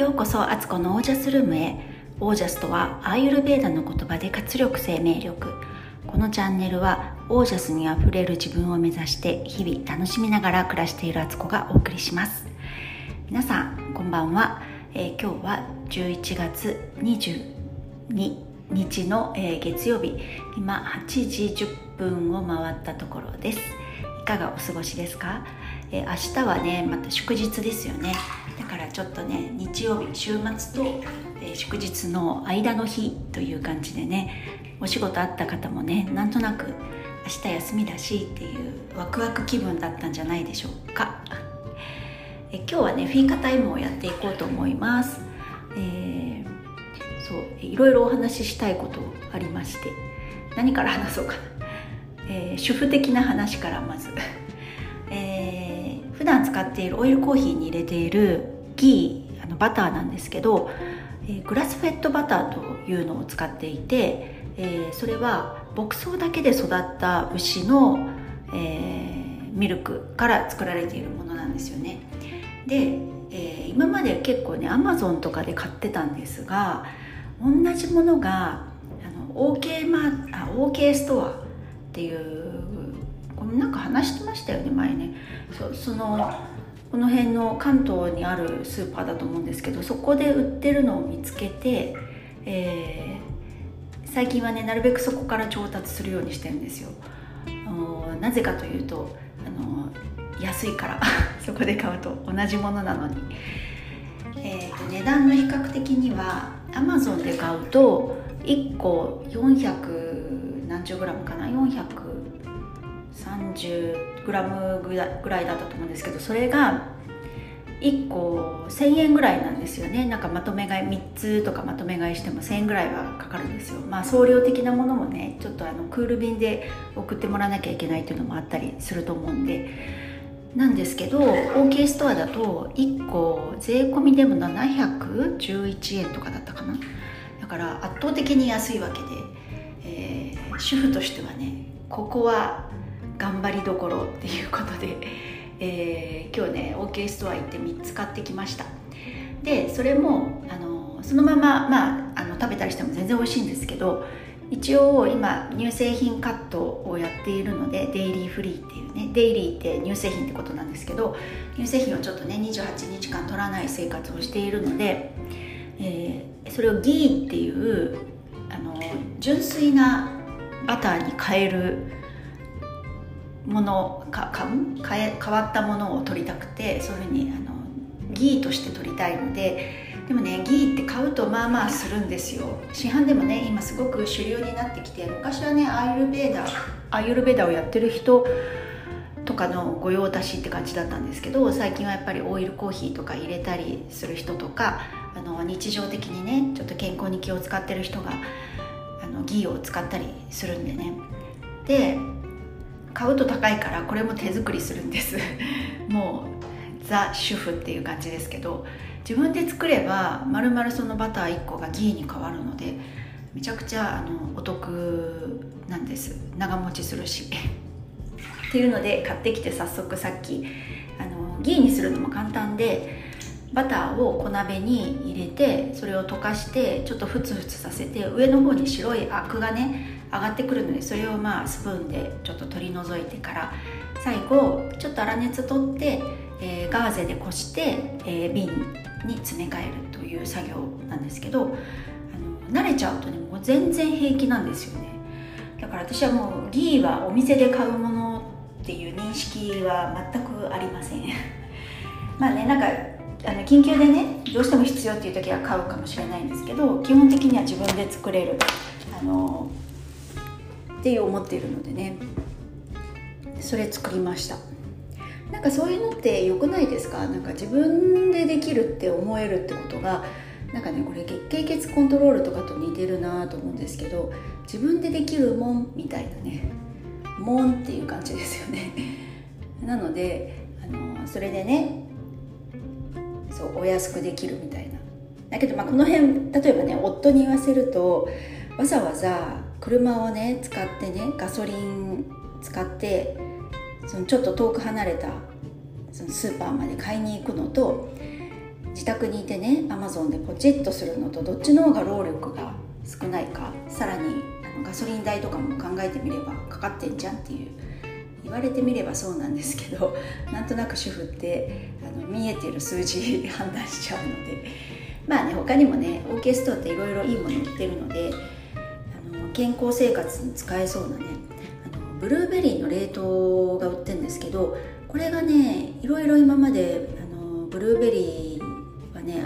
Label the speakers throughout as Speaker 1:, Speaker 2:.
Speaker 1: ようこそアツコのオージャスルームへ。オージャスとはアーユルベーダの言葉で活力生命力。このチャンネルはオージャスにあふれる自分を目指して日々楽しみながら暮らしているアツコがお送りします。皆さんこんばんは、えー、今日は11月22日の、えー、月曜日。今8時10分を回ったところです。いかがお過ごしですか？え明日はねまた祝日ですよね。だからちょっとね日曜日週末と、え祝日の間の日という感じでねお仕事あった方もねなんとなく明日休みだしっていうワクワク気分だったんじゃないでしょうか。え今日はねフィーカタイムをやっていこうと思います、えー、そういろいろお話ししたいことありまして何から話そうかな、えー、主婦的な話からまず。普段使っているオイルコーヒーに入れているギーあのバターなんですけど、えー、グラスフェットバターというのを使っていて、えー、それは牧草だけで育った牛の、えー、ミルクから作られているものなんですよね。で、え今まで結構ねアマゾンとかで買ってたんですが同じものがあの OK, マあ OK ストアっていうこれなんか話してましたよね前ね。そそのこの辺の関東にあるスーパーだと思うんですけどそこで売ってるのを見つけて、えー、最近はねなるべくそこから調達するようにしてるんですよなぜかというとあの安いから そこで買うと同じものなのに、えーと、値段の比較的にはアマゾンで買うと1個400何十グラムかな？43 400 30g ぐらいだったと思うんですけどそれが1個1000円ぐらいなんですよね。なんかまとめ買い3つとかまとめ買いしても1000円ぐらいはかかるんですよ。まあ送料的なものもねちょっとあのクール便で送ってもらわなきゃいけないっていうのもあったりすると思うんで。なんですけど OK ストアだと1個税込みでも711円とかだったかな。だから圧倒的に安いわけで、えー、主婦としてはねここは頑張りどころっていうことで、えー、今日ね OK ストア行って3つ買ってきました。でそれもあのそのまま、まあ、あの食べたりしても全然美味しいんですけど一応今乳製品カットをやっているのでデイリーフリーっていうねデイリーって乳製品ってことなんですけど乳製品をちょっとね28日間取らない生活をしているので、えー、それをギーっていうあの純粋なバターに変えるものか買う変え変わったものを取りたくてそういうふうにあのギーとして取りたいのででもねギーって買うとまあまあするんですよ。市販でもね今すごく主流になってきて昔はねアイルベーダーアイルベーダーをやってる人とかの御用達って感じだったんですけど最近はやっぱりオイルコーヒーとか入れたりする人とかあの日常的にねちょっと健康に気を使ってる人があのギーを使ったりするんでね。で買うと高いからこれも手作りするんです。もうザ主婦っていう感じですけど自分で作ればまるまるそのバター1個がギーに変わるのでめちゃくちゃあのお得なんです。長持ちするし。っていうので買ってきて早速さっきあのギーにするのも簡単でバターを小鍋に入れてそれを溶かしてちょっとふつふつさせて上の方に白いアクがね上がってくるのでそれをまあスプーンでちょっと取り除いてから最後ちょっと粗熱取って、えー、ガーゼでこして、えー、瓶に詰め替えるという作業なんですけどあの慣れちゃうとねもう全然平気なんですよね。だから私はもうギーはお店で買うものっていう認識は全くありません。まあねなんかあの緊急でねどうしても必要っていう時は買うかもしれないんですけど基本的には自分で作れるあのって思っているのでね。それ作りました。なんかそういうのって良くないですか？なんか自分でできるって思えるってことがなんかねこれ月経血コントロールとかと似てるなと思うんですけど自分でできるもんみたいなねもんっていう感じですよね。なのであのそれでねそうお安くできるみたいな。だけどまあこの辺例えばね夫に言わせるとわざわざ車をね使ってねガソリン使ってそのちょっと遠く離れたそのスーパーまで買いに行くのと自宅にいてねアマゾンでポチッとするのとどっちの方が労力が少ないかさらにあのガソリン代とかも考えてみればかかってんじゃんっていう言われてみればそうなんですけど なんとなく主婦ってあの見えてる数字 判断しちゃうのでまあね他にもね OK ストアっていろいろいいもの売ってるので健康生活に使えそうなねあのブルーベリーの冷凍が売ってるんですけどこれがねいろいろ今まであのブルーベリーはね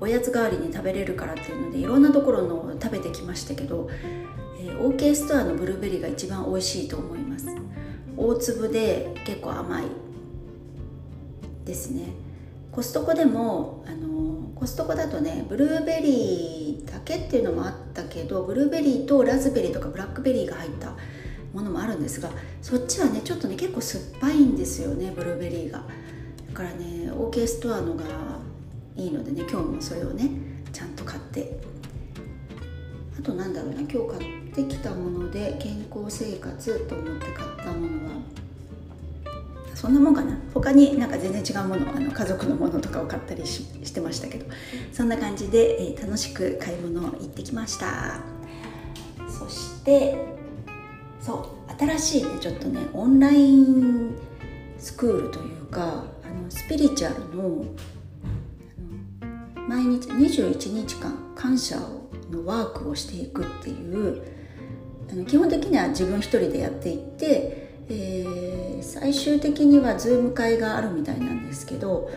Speaker 1: おやつ代わりに食べれるからっていうのでいろんなところの食べてきましたけど、えー、OK ストアのブルーベリーが一番美味しいと思います。大粒で結構甘いですね。コストコでもあのコストコだとねブルーベリーだけっていうのもあったけどブルーベリーとラズベリーとかブラックベリーが入ったものもあるんですがそっちはねちょっとね結構酸っぱいんですよねブルーベリーが。だからね OK ストアのがいいのでね今日もそれをねちゃんと買って。あとなんだろうな今日買ってきたもので健康生活と思って買ったものはそんなもんかな？他になんか全然違うものあの家族のものとかを買ったりしてましたけど。そんな感じで、えー、楽しく買い物行ってきました。そしてそう新しいねちょっとねオンラインスクールというかあのスピリチュアルの毎日21日間感謝のワークをしていくっていうあの基本的には自分一人でやっていって、え、最終的にはズーム会があるみたいなんですけど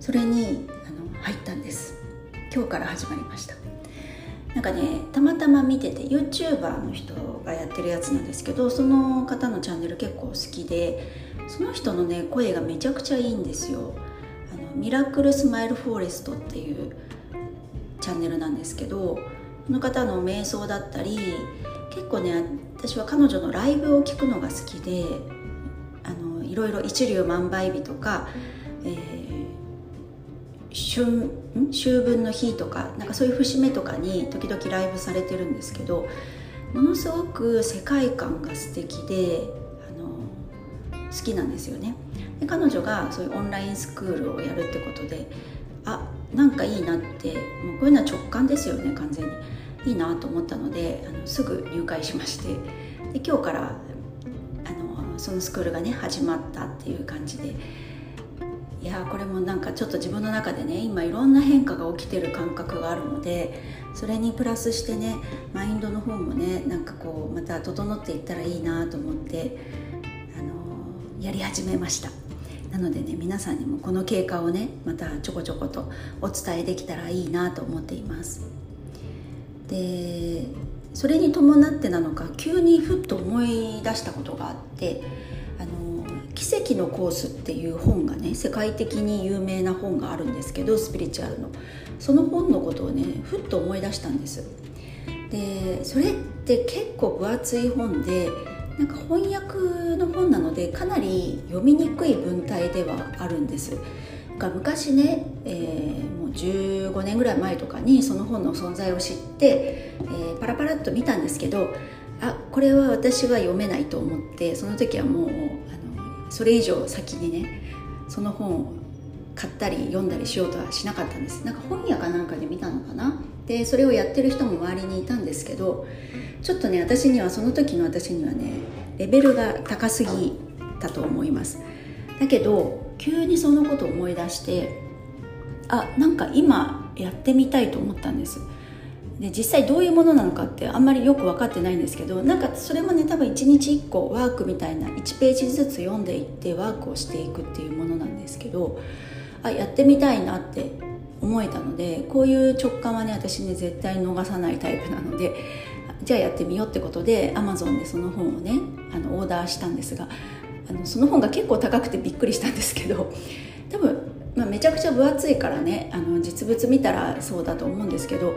Speaker 1: それにあの入ったんです。今日から始まりました。なんかねたまたま見てて YouTuber の人がやってるやつなんですけどその方のチャンネル結構好きでその人のね声がめちゃくちゃいいんですよ。あのミラクルスマイルフォーレストっていうチャンネルなんですけどこの方の瞑想だったり結構ね私は彼女のライブを聞くのが好きであのいろいろ一粒万倍日とか、えー、春秋分の日とかなんかそういう節目とかに時々ライブされてるんですけどものすごく世界観が素敵であの好きなんですよね。で彼女がそういうオンラインスクールをやるってことであなんかいいなってもうこういうのは直感ですよね完全にいいなと思ったのであのすぐ入会しましてで今日からあのそのスクールがね始まったっていう感じでいやこれもなんかちょっと自分の中でね今いろんな変化が起きてる感覚があるのでそれにプラスしてねマインドの方もねなんかこうまた整っていったらいいなと思ってあのやり始めました。なのでね皆さんにもこの経過をねまたちょこちょことお伝えできたらいいなと思っていますでそれに伴ってなのか急にふっと思い出したことがあってあの「奇跡のコース」っていう本がね世界的に有名な本があるんですけどスピリチュアルの。その本のことをねふっと思い出したんです。でそれって結構分厚い本でなんか翻訳の本なのでかなり読みにくい文体ではあるんです。が昔ね、えー、15年ぐらい前とかにその本の存在を知って、えー、パラパラっと見たんですけどあこれは私は読めないと思ってその時はもうあのそれ以上先にねその本を買ったり読んだりしようとはしなかったんです。なんか本屋かなんかで見たのかな？でそれをやってる人も周りにいたんですけどちょっとね私にはその時の私にはねレベルが高すぎたと思います。だけど急にそのことを思い出してあなんか今やってみたいと思ったんです。で実際どういうものなのかってあんまりよく分かってないんですけどなんかそれもね多分1日1個ワークみたいな1ページずつ読んでいってワークをしていくっていうものなんですけどあやってみたいなって思えたのでこういう直感はね私ね絶対逃さないタイプなのでじゃあやってみようってことで Amazon でその本をねあのオーダーしたんですがあのその本が結構高くてびっくりしたんですけど多分、まあ、めちゃくちゃ分厚いからねあの実物見たらそうだと思うんですけど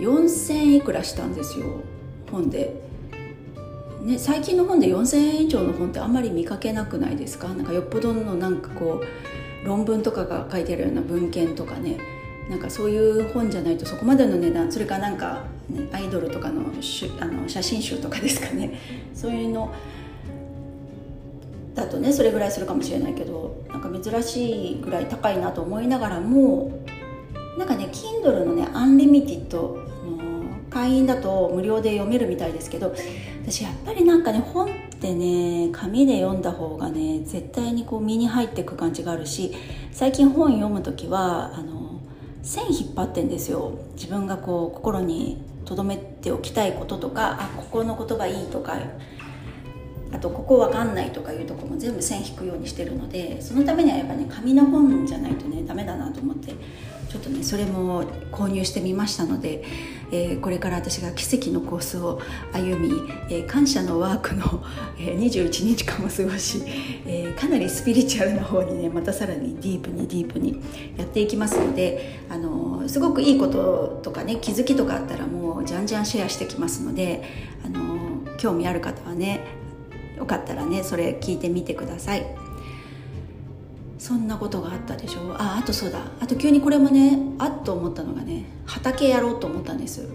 Speaker 1: 4000いくらしたんですよ本で。ね、最近の本で4000円以上の本ってあんまり見かけなくないですか？なんかよっぽどのなんかこう論文とかが書いてあるような文献とかね。なんかそういう本じゃないとそこまでの値段それかなんか、ね、アイドルとかのあの写真集とかですかね。そういうのだとねそれぐらいするかもしれないけどなんか珍しいぐらい高いなと思いながらもなんかね Kindle のねアンリミティッド会員だと無料で読めるみたいですけど私やっぱりなんかね本ってね紙で読んだ方がね絶対にこう身に入っていく感じがあるし最近本読む時はあの線引っ張ってんですよ。自分がこう心に留めておきたいこととかあここの言葉いいとかあとここわかんないとかいうとこも全部線引くようにしてるのでそのためにはやっぱね紙の本じゃないとねダメだなと思ってちょっとねそれも購入してみましたので、えー、これから私が奇跡のコースを歩み、えー、感謝のワークの、えー、21日間を過ごし、えかなりスピリチュアルな方にねまたさらにディープにディープにやっていきますので、あのすごくいいこととかね気づきとかあったらもうじゃんじゃんシェアしてきますので、あの興味ある方はねよかったらねそれ聞いてみてください。そんなことがあったでしょああとそうだ。あと急にこれもねあっと思ったのがね畑やろうと思ったんです。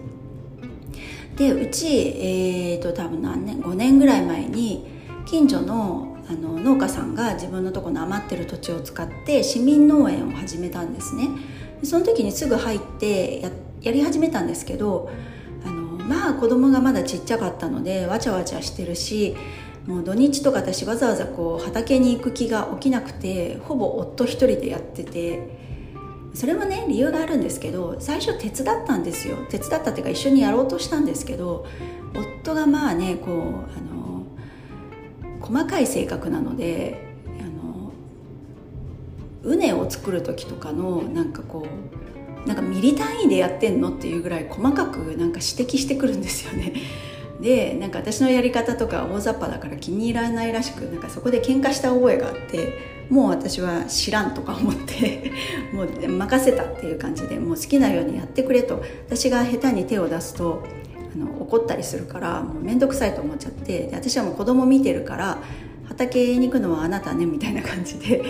Speaker 1: でうちえっ、ー、と多分何年5年ぐらい前に近所のあの農家さんが自分のとこの余ってる土地を使って市民農園を始めたんですね。その時にすぐ入ってややり始めたんですけどあのまあ子供がまだちっちゃかったのでわちゃわちゃしてるしもう土日とか私わざわざこう畑に行く気が起きなくてほぼ夫一人でやっててそれもね理由があるんですけど最初手伝ったんですよ手伝ったっていうか一緒にやろうとしたんですけど夫がまあねこうあの細かい性格なのであの畝を作る時とかのなんかこうなんかミリ単位でやってんのっていうぐらい細かくなんか指摘してくるんですよね。でなんか私のやり方とか大雑把だから気に入らないらしくなんかそこで喧嘩した覚えがあってもう私は知らんとか思って もう任せたっていう感じでもう好きなようにやってくれと。私が下手に手を出すとあの怒ったりするからもう面倒くさいと思っちゃってで私はもう子供見てるから畑に行くのはあなたねみたいな感じで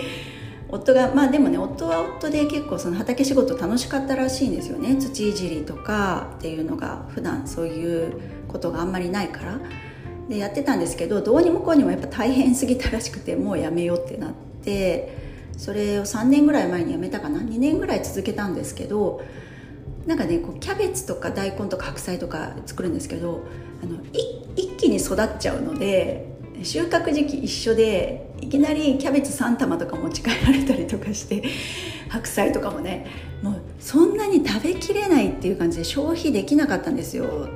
Speaker 1: 夫がまあでもね夫は夫で結構その畑仕事楽しかったらしいんですよね。土いじりとかっていうのが普段そういうことがあんまりないから。でやってたんですけどどうにもこうにもやっぱ大変すぎたらしくてもうやめようってなってそれを3年ぐらい前にやめたかな。2年ぐらい続けたんですけどなんかねこうキャベツとか大根とか白菜とか作るんですけどあの一気に育っちゃうので収穫時期一緒でいきなりキャベツ3玉とか持ち帰られたりとかして白菜とかもねもうそんなに食べきれないっていう感じで消費できなかったんですよ。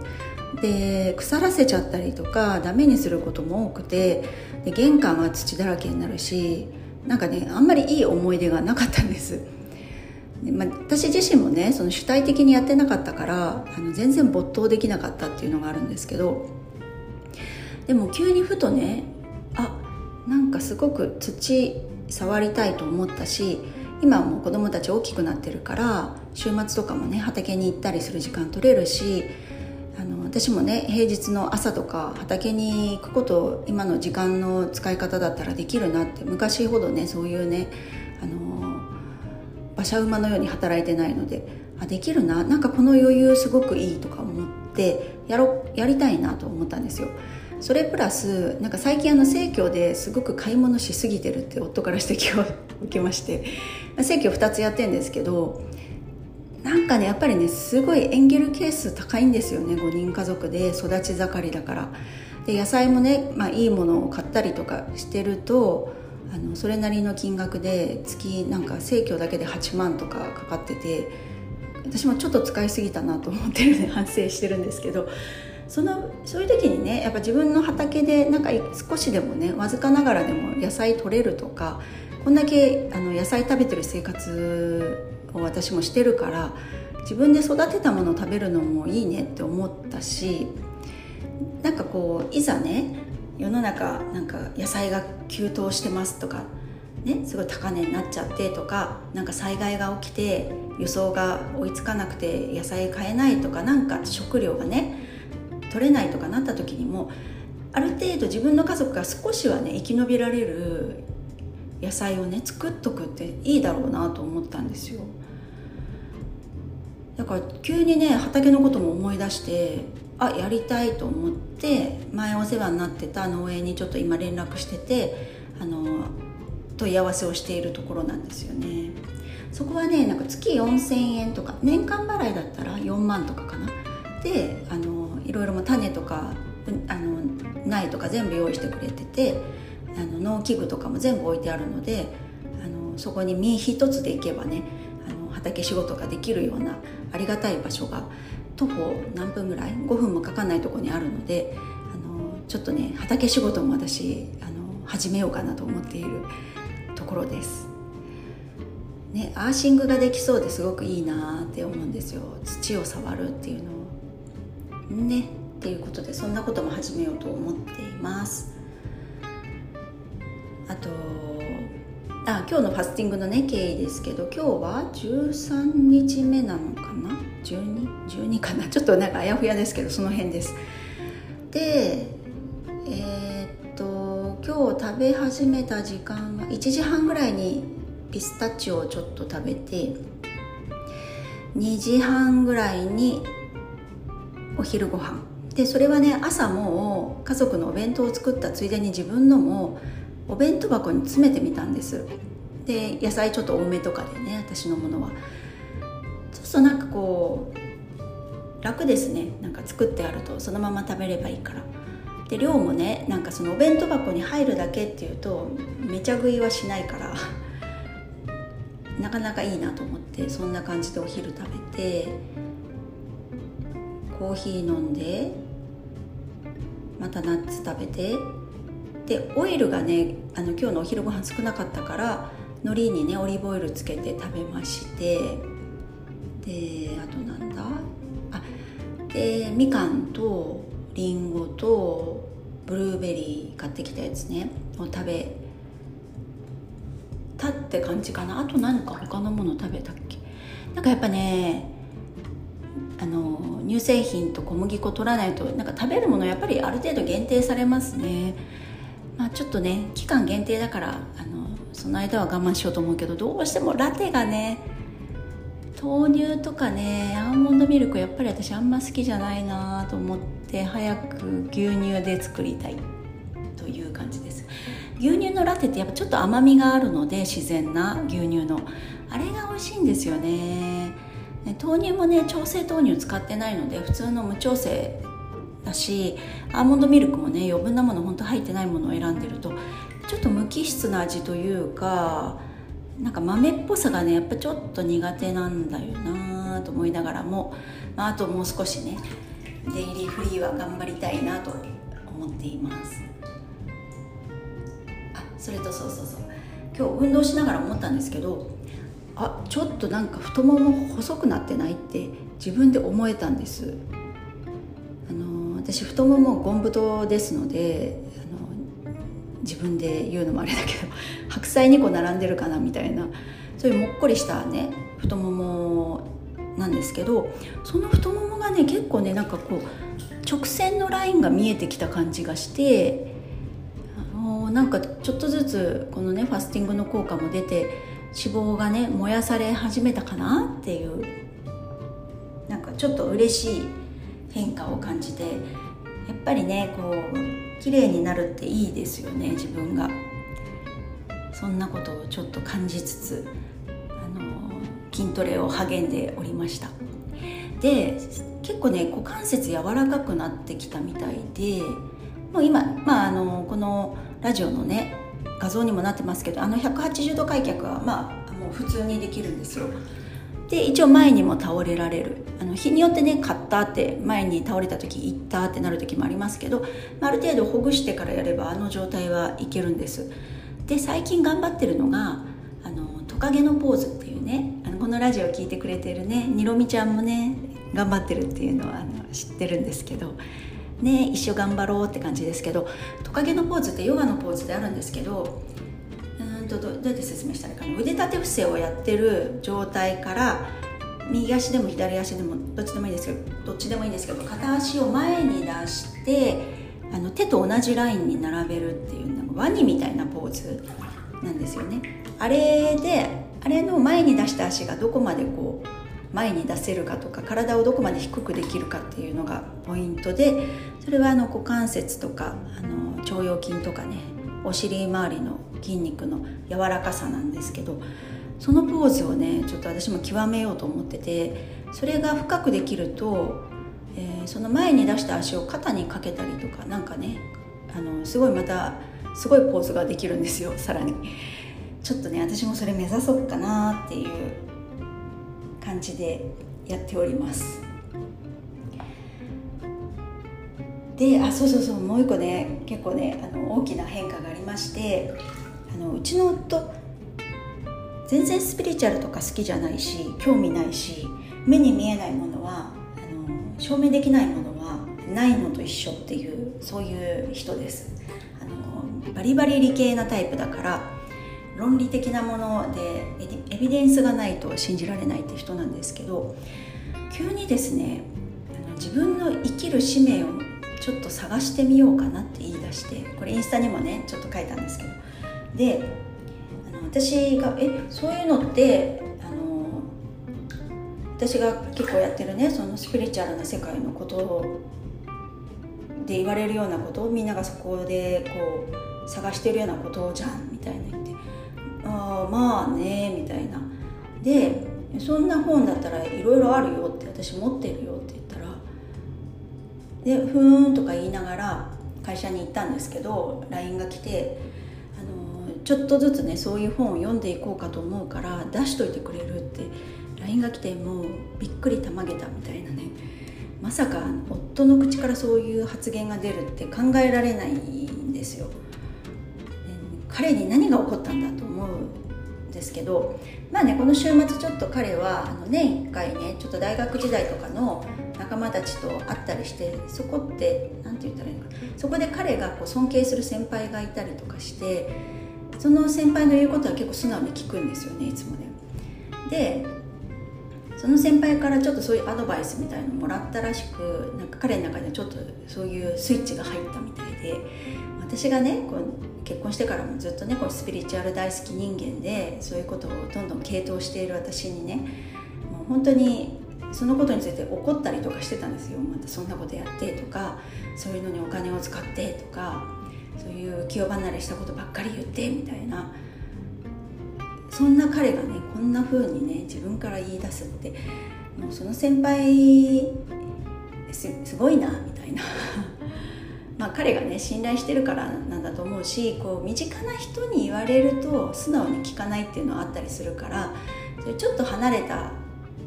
Speaker 1: で腐らせちゃったりとかダメにすることも多くてで玄関は土だらけになるしなんかねあんまりいい思い出がなかったんです。で、まあ、私自身もねその主体的にやってなかったからあの全然没頭できなかったっていうのがあるんですけどでも急にふとねあなんかすごく土触りたいと思ったし今も子供たち大きくなってるから週末とかもね畑に行ったりする時間取れるしあの私もね平日の朝とか畑に行くこと今の時間の使い方だったらできるなって昔ほどねそういうねあの馬車馬のように働いてないのであできるななんかこの余裕すごくいいとか思ってやろやりたいなと思ったんですよ。それプラスなんか最近あの生協ですごく買い物しすぎてるって夫から指摘を 受けまして生協2つやってんですけどなんかねやっぱりねすごいエンゲル係数高いんですよね5人家族で育ち盛りだから。で野菜もね、まあ、いいものを買ったりとかしてるとあのそれなりの金額で月なんか生協だけで8万とかかかってて私もちょっと使いすぎたなと思ってるんで反省してるんですけどそのそういう時にねやっぱ自分の畑でなんか少しでもねわずかながらでも野菜取れるとかこんだけあの野菜食べてる生活を私もしてるから自分で育てたものを食べるのもいいねって思ったしなんかこういざね世の中なんか野菜が急騰してますとかね、すごい高値になっちゃってとかなんか災害が起きて輸送が追いつかなくて野菜買えないとかなんか食料がね取れないとかなった時にもある程度自分の家族が少しはね生き延びられる野菜をね作っとくっていいだろうなと思ったんですよ。だから急にね畑のことも思い出してあやりたいと思って前お世話になってた農園にちょっと今連絡しててあの問い合わせをしているところなんですよね。そこはねなんか月4000円とか年間払いだったら4万とかかな。であのいろいろも種とかあの苗とか全部用意してくれててあの農機具とかも全部置いてあるのであのそこに身一つで行けばねあの畑仕事ができるようなありがたい場所が徒歩何分ぐらい5分もかかんないとこにあるのであのちょっとね畑仕事も私あの始めようかなと思っているころです。ね、アーシングができそうですごくいいなって思うんですよ。土を触るっていうのを。ねっていうことでそんなことも始めようと思っています。あとあ今日のファスティングのね経緯ですけど今日は13日目なのかな？12?12 かな？ちょっとなんかあやふやですけどその辺です。で、今日食べ始めた時間は1時半ぐらいにピスタチオをちょっと食べて2時半ぐらいにお昼ご飯。でそれはね朝も家族のお弁当を作ったついでに自分のもお弁当箱に詰めてみたんです。で野菜ちょっと多めとかでね私のものは。そうするとなんかこう楽ですね。なんか作ってあるとそのまま食べればいいから。で量もねなんかそのお弁当箱に入るだけっていうとめちゃ食いはしないからなかなかいいなと思ってそんな感じでお昼食べてコーヒー飲んでまたナッツ食べてでオイルがねあの今日のお昼ご飯少なかったから海苔にねオリーブオイルつけて食べましてであとなんだ？あでみかんとりんごとブルーベリー買ってきたやつね。を食べたって感じかな。あと何か他のもの食べたっけ？なんかやっぱねあの乳製品と小麦粉取らないとなんか食べるものやっぱりある程度限定されますね。まあちょっとね期間限定だからあのその間は我慢しようと思うけどどうしてもラテがね豆乳とかねアーモンドミルクやっぱり私あんま好きじゃないなと思って。で早く牛乳で作りたいという感じです。牛乳のラテってやっぱちょっと甘みがあるので自然な牛乳の。あれが美味しいんですよね。豆乳もね調整豆乳使ってないので普通の無調整だしアーモンドミルクもね余分なもの本当入ってないものを選んでるとちょっと無機質な味というかなんか豆っぽさがねやっぱちょっと苦手なんだよなと思いながらも、まあ、あともう少しねデイリーフリーは頑張りたいなと思っています。あそれとそうそうそう。今日運動しながら思ったんですけどあちょっとなんか太もも細くなってないって自分で思えたんです。あの私太ももゴン太ですのであの自分で言うのもあれだけど白菜2個並んでるかなみたいなそういうもっこりしたね太ももなんですけどその太ももがね結構ねなんかこう直線のラインが見えてきた感じがしてあのなんかちょっとずつこのねファスティングの効果も出て脂肪がね燃やされ始めたかなっていうなんかちょっと嬉しい変化を感じてやっぱりねこう綺麗になるっていいですよね自分が。そんなことをちょっと感じつつ。筋トレを励んでおりました。で結構ね股関節柔らかくなってきたみたいでもう今、まあ、あのこのラジオのね画像にもなってますけどあの180度開脚はまあもう普通にできるんですよ。で一応前にも倒れられる。あの日によってね買ったって前に倒れた時行ったってなる時もありますけど、まあ、る程度ほぐしてからやればあの状態はいけるんです。で最近頑張ってるのがあのトカゲのポーズっていうねのラジオを聴いてくれてるねにろみちゃんもね頑張ってるっていうのはあの知ってるんですけどね一緒頑張ろうって感じですけどトカゲのポーズってヨガのポーズであるんですけどうんとどうやって説明したらいいかな？腕立て伏せをやってる状態から右足でも左足でもどっちでもいいですけどどっちでもいいんですけど片足を前に出してあの手と同じラインに並べるっていうワニみたいなポーズ。なんですよね。あれであれの前に出した足がどこまでこう前に出せるかとか体をどこまで低くできるかっていうのがポイントでそれはあの股関節とかあの腸腰筋とかねお尻周りの筋肉の柔らかさなんですけどそのポーズをねちょっと私も極めようと思っててそれが深くできると、えー、その前に出した足を肩にかけたりとかなんかねあのすごいまたすごいポーズができるんですよさらに。ちょっとね私もそれ目指そうかなっていう感じでやっております。であそうそうそうもう一個ね結構ねあの大きな変化がありましてあのうちの夫全然スピリチュアルとか好きじゃないし興味ないし目に見えないものはあの証明できないものはないのと一緒っていうそういう人です。バリバリ理系なタイプだから論理的なものでエビデンスがないと信じられないって人なんですけど急にですね自分の生きる使命をちょっと探してみようかなって言い出してこれインスタにもねちょっと書いたんですけど。であの私が「えそういうのってあの私が結構やってるねそのスピリチュアルな世界のことで言われるようなことをみんながそこでこう探してるようなことじゃん」みたいな言って「ああまあね」みたいなでそんな本だったらいろいろあるよって私持ってるよって言ったらでふーんとか言いながら会社に行ったんですけど LINE が来てあのちょっとずつねそういう本を読んでいこうかと思うから出しといてくれるって LINE が来てもうびっくりたまげたみたいなねまさか夫の口からそういう発言が出るって考えられないんですよ。彼に何が起こったんだと思うんですけどまあねこの週末ちょっと彼はあの年1回ねちょっと大学時代とかの仲間たちと会ったりしてそこって何て言ったらいいのかそこで彼がこう尊敬する先輩がいたりとかしてその先輩の言うことは結構素直に聞くんですよねいつもね。でその先輩からちょっとそういうアドバイスみたいのもらったらしくなんか彼の中でちょっとそういうスイッチが入ったみたいで私がねこう結婚してからもずっとねこうスピリチュアル大好き人間でそういうことをどんどん傾倒している私にねもう本当にそのことについて怒ったりとかしてたんですよ。またそんなことやってとかそういうのにお金を使ってとかそういう気を離れしたことばっかり言ってみたいな。そんな彼がねこんな風にね自分から言い出すってもうその先輩すごいなみたいな。まあ彼がね信頼してるからなんだと思うしこう身近な人に言われると素直に聞かないっていうのはあったりするからそれちょっと離れた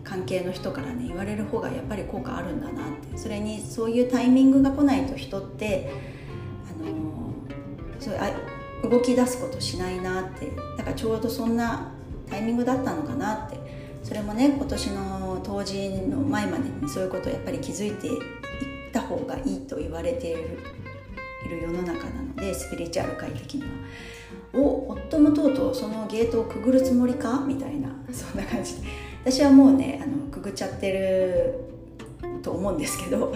Speaker 1: 関係の人からね言われる方がやっぱり効果あるんだなって。それにそういうタイミングが来ないと人ってあのそうあ動き出すことしないなって。だからちょうどそんなタイミングだったのかなって。それもね今年の冬至の前までにそういうことをやっぱり気づいてった方がいいと言われているいる世の中なのでスピリチュアル界的には。お夫もとうとうそのゲートをくぐるつもりか？みたいな。そんな感じ。で私はもうねあのくぐっちゃってると思うんですけど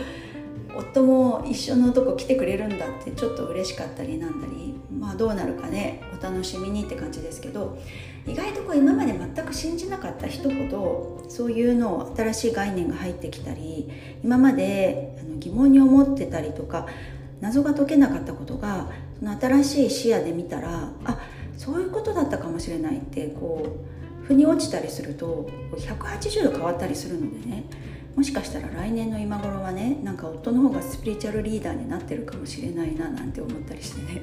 Speaker 1: 夫も一緒のとこ来てくれるんだってちょっと嬉しかったりなんだりまあどうなるかねお楽しみにって感じですけど意外とこう今まで全く信じなかった人ほどそういうのを新しい概念が入ってきたり今まであの疑問に思ってたりとか謎が解けなかったことがその新しい視野で見たらあそういうことだったかもしれないってこう腑に落ちたりすると180度変わったりするのでね。もしかしたら来年の今頃はねなんか夫の方がスピリチュアルリーダーになってるかもしれないななんて思ったりしてね。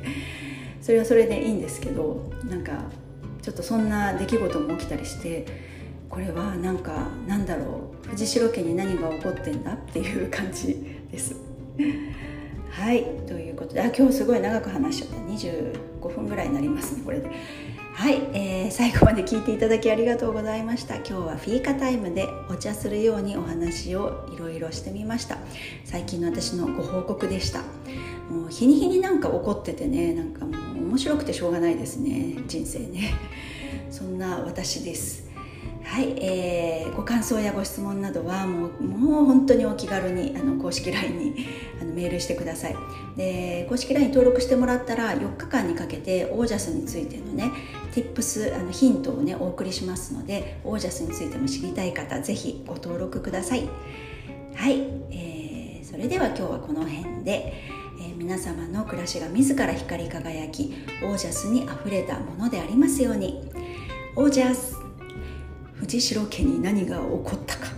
Speaker 1: それはそれでいいんですけどなんかちょっとそんな出来事も起きたりしてこれはなんかなんだろう藤代家に何が起こってんだっていう感じです。はいということであ今日すごい長く話しちゃった25分ぐらいになりますねこれで。はい、えー、最後まで聞いていただきありがとうございました。今日はフィーカタイムでお茶するようにお話をいろいろしてみました。最近の私のご報告でした。もう日に日になんか怒っててねなんかもう面白くてしょうがないですね人生ね。そんな私です。はい、えー、ご感想やご質問などはもうもう本当にお気軽にあの公式 LINE にあのメールしてください。で公式 LINE 登録してもらったら4日間にかけてオージャスについてのね Tips あのヒントをねお送りしますのでオージャスについても知りたい方是非ご登録ください。はい、えー、それでは今日はこの辺で、えー、皆様の暮らしが自ら光り輝きオージャスにあふれたものでありますように。オージャス。藤代家に何が起こったか。